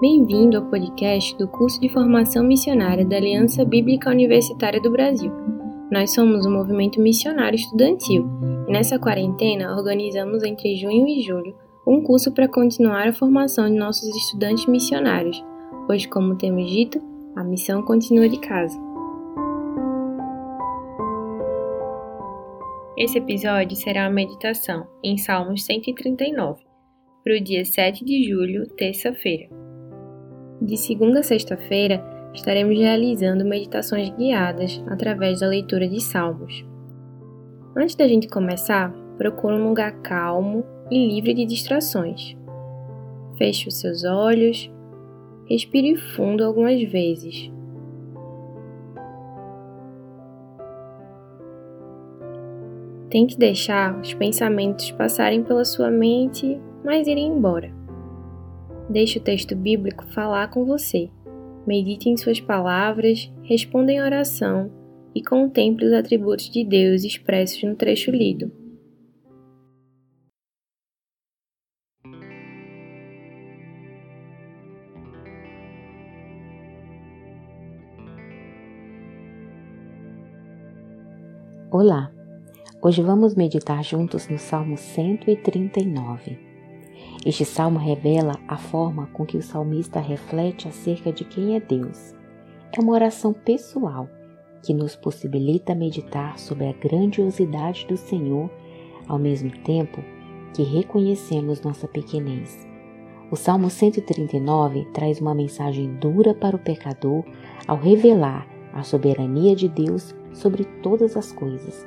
Bem-vindo ao podcast do curso de formação missionária da Aliança Bíblica Universitária do Brasil. Nós somos um movimento missionário estudantil e nessa quarentena organizamos entre junho e julho um curso para continuar a formação de nossos estudantes missionários, pois, como temos dito, a missão continua de casa. Esse episódio será uma meditação em Salmos 139, para o dia 7 de julho, terça-feira. De segunda a sexta-feira, estaremos realizando meditações guiadas através da leitura de Salmos. Antes da gente começar, procure um lugar calmo e livre de distrações. Feche os seus olhos, respire fundo algumas vezes Tente deixar os pensamentos passarem pela sua mente, mas irem embora. Deixe o texto bíblico falar com você. Medite em suas palavras, responda em oração e contemple os atributos de Deus expressos no trecho lido. Olá! Hoje vamos meditar juntos no Salmo 139. Este salmo revela a forma com que o salmista reflete acerca de quem é Deus. É uma oração pessoal que nos possibilita meditar sobre a grandiosidade do Senhor, ao mesmo tempo que reconhecemos nossa pequenez. O Salmo 139 traz uma mensagem dura para o pecador ao revelar a soberania de Deus sobre todas as coisas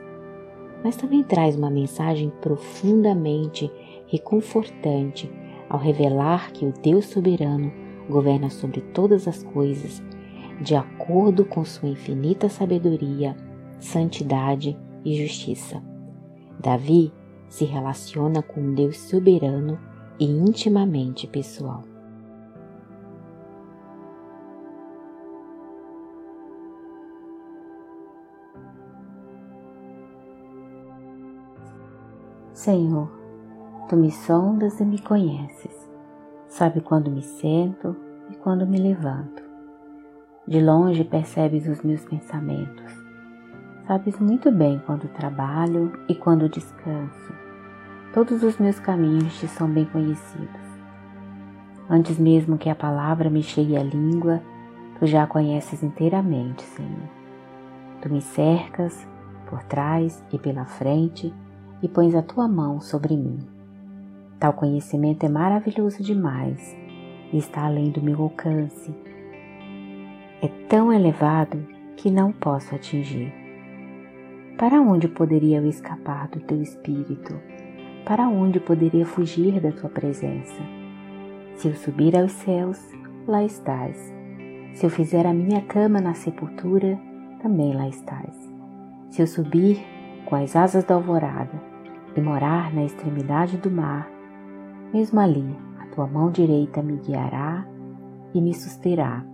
mas também traz uma mensagem profundamente reconfortante ao revelar que o Deus soberano governa sobre todas as coisas, de acordo com sua infinita sabedoria, santidade e justiça. Davi se relaciona com um Deus soberano e intimamente pessoal. Senhor, tu me sondas e me conheces. Sabe quando me sento e quando me levanto. De longe percebes os meus pensamentos. Sabes muito bem quando trabalho e quando descanso. Todos os meus caminhos te são bem conhecidos. Antes mesmo que a palavra me chegue à língua, tu já a conheces inteiramente, Senhor. Tu me cercas por trás e pela frente e pões a tua mão sobre mim. Tal conhecimento é maravilhoso demais e está além do meu alcance. É tão elevado que não posso atingir. Para onde poderia eu escapar do teu espírito? Para onde poderia fugir da tua presença? Se eu subir aos céus, lá estás. Se eu fizer a minha cama na sepultura, também lá estás. Se eu subir com as asas da alvorada, e morar na extremidade do mar, mesmo ali a tua mão direita me guiará e me susterá.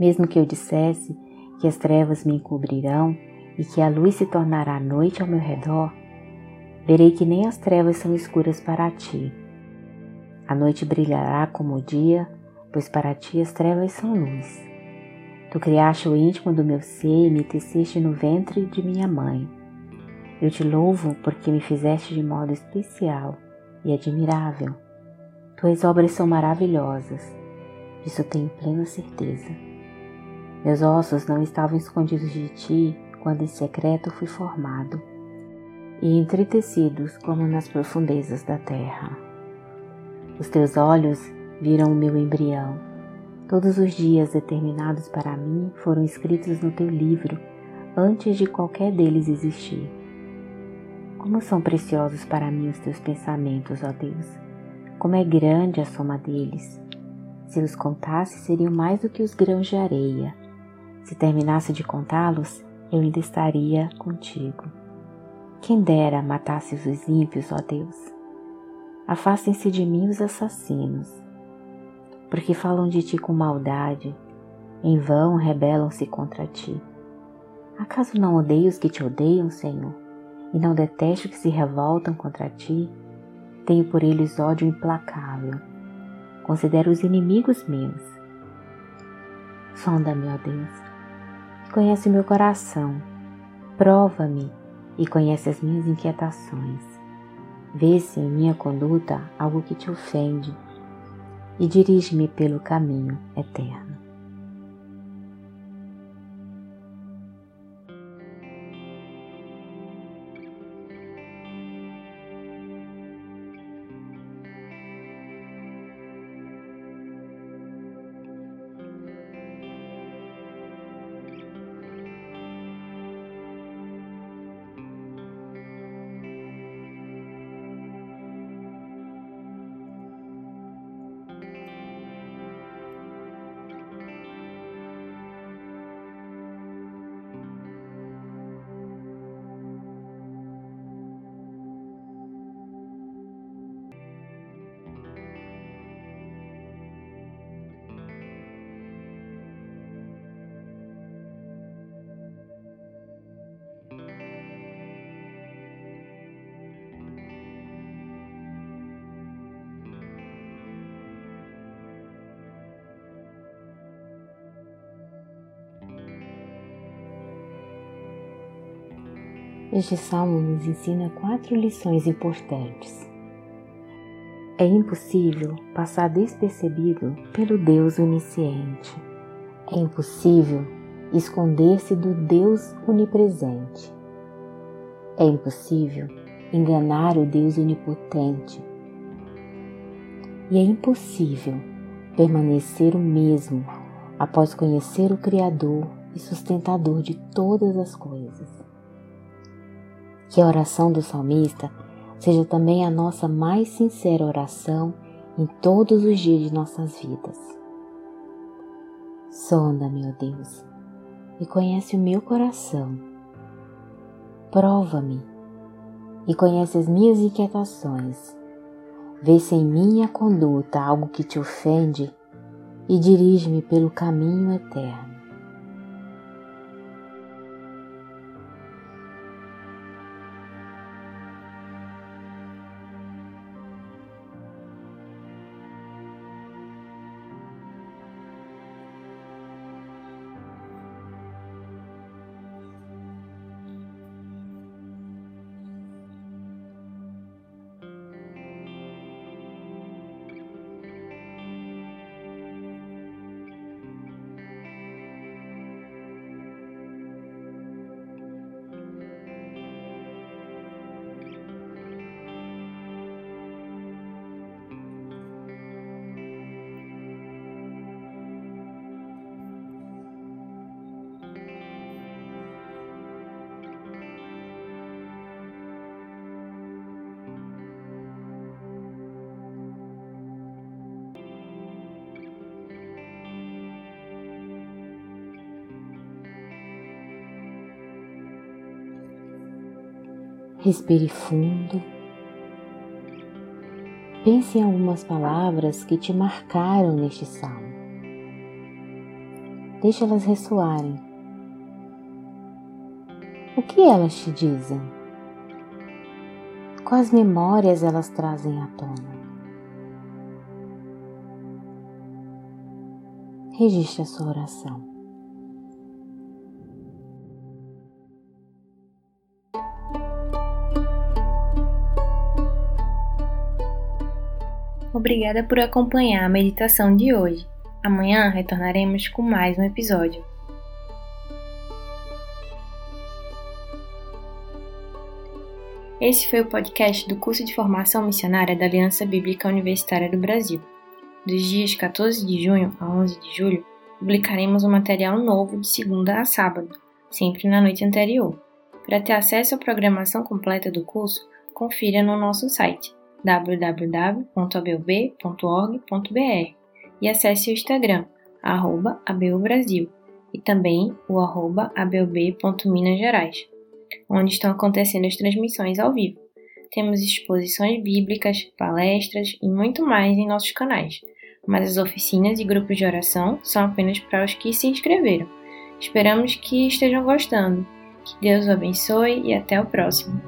Mesmo que eu dissesse que as trevas me encobrirão e que a luz se tornará noite ao meu redor, verei que nem as trevas são escuras para ti. A noite brilhará como o dia, pois para ti as trevas são luz. Tu criaste o íntimo do meu ser e me teceste no ventre de minha mãe. Eu te louvo porque me fizeste de modo especial e admirável. Tuas obras são maravilhosas, disso tenho plena certeza. Meus ossos não estavam escondidos de ti quando em secreto fui formado, e entretecidos como nas profundezas da terra. Os teus olhos viram o meu embrião. Todos os dias determinados para mim foram escritos no teu livro antes de qualquer deles existir. Como são preciosos para mim os teus pensamentos, ó Deus! Como é grande a soma deles! Se os contasse, seriam mais do que os grãos de areia. Se terminasse de contá-los, eu ainda estaria contigo. Quem dera matasse os ímpios, ó Deus! Afastem-se de mim os assassinos, porque falam de ti com maldade, em vão rebelam-se contra ti. Acaso não odeio os que te odeiam, Senhor? E não detesto que se revoltam contra ti, tenho por eles ódio implacável. considero os inimigos meus. Sonda-me, ó Deus, e conhece meu coração. Prova-me e conhece as minhas inquietações. Vê se em minha conduta algo que te ofende e dirige-me pelo caminho eterno. Este salmo nos ensina quatro lições importantes. É impossível passar despercebido pelo Deus onisciente. É impossível esconder-se do Deus onipresente. É impossível enganar o Deus onipotente. E é impossível permanecer o mesmo após conhecer o Criador e sustentador de todas as coisas. Que a oração do salmista seja também a nossa mais sincera oração em todos os dias de nossas vidas. Sonda-me, ó Deus, e conhece o meu coração. Prova-me e conhece as minhas inquietações. Vê se em minha conduta algo que te ofende e dirige-me pelo caminho eterno. Respire fundo. Pense em algumas palavras que te marcaram neste salmo. Deixe elas ressoarem. O que elas te dizem? Quais memórias elas trazem à tona? Registre a sua oração. Obrigada por acompanhar a meditação de hoje. Amanhã retornaremos com mais um episódio. Esse foi o podcast do curso de formação missionária da Aliança Bíblica Universitária do Brasil. Dos dias 14 de junho a 11 de julho, publicaremos um material novo de segunda a sábado, sempre na noite anterior. Para ter acesso à programação completa do curso, confira no nosso site www.abob.org.br e acesse o Instagram, arroba ABUBrasil, e também o arroba abob.minasgerais, onde estão acontecendo as transmissões ao vivo. Temos exposições bíblicas, palestras e muito mais em nossos canais, mas as oficinas e grupos de oração são apenas para os que se inscreveram. Esperamos que estejam gostando. Que Deus o abençoe e até o próximo.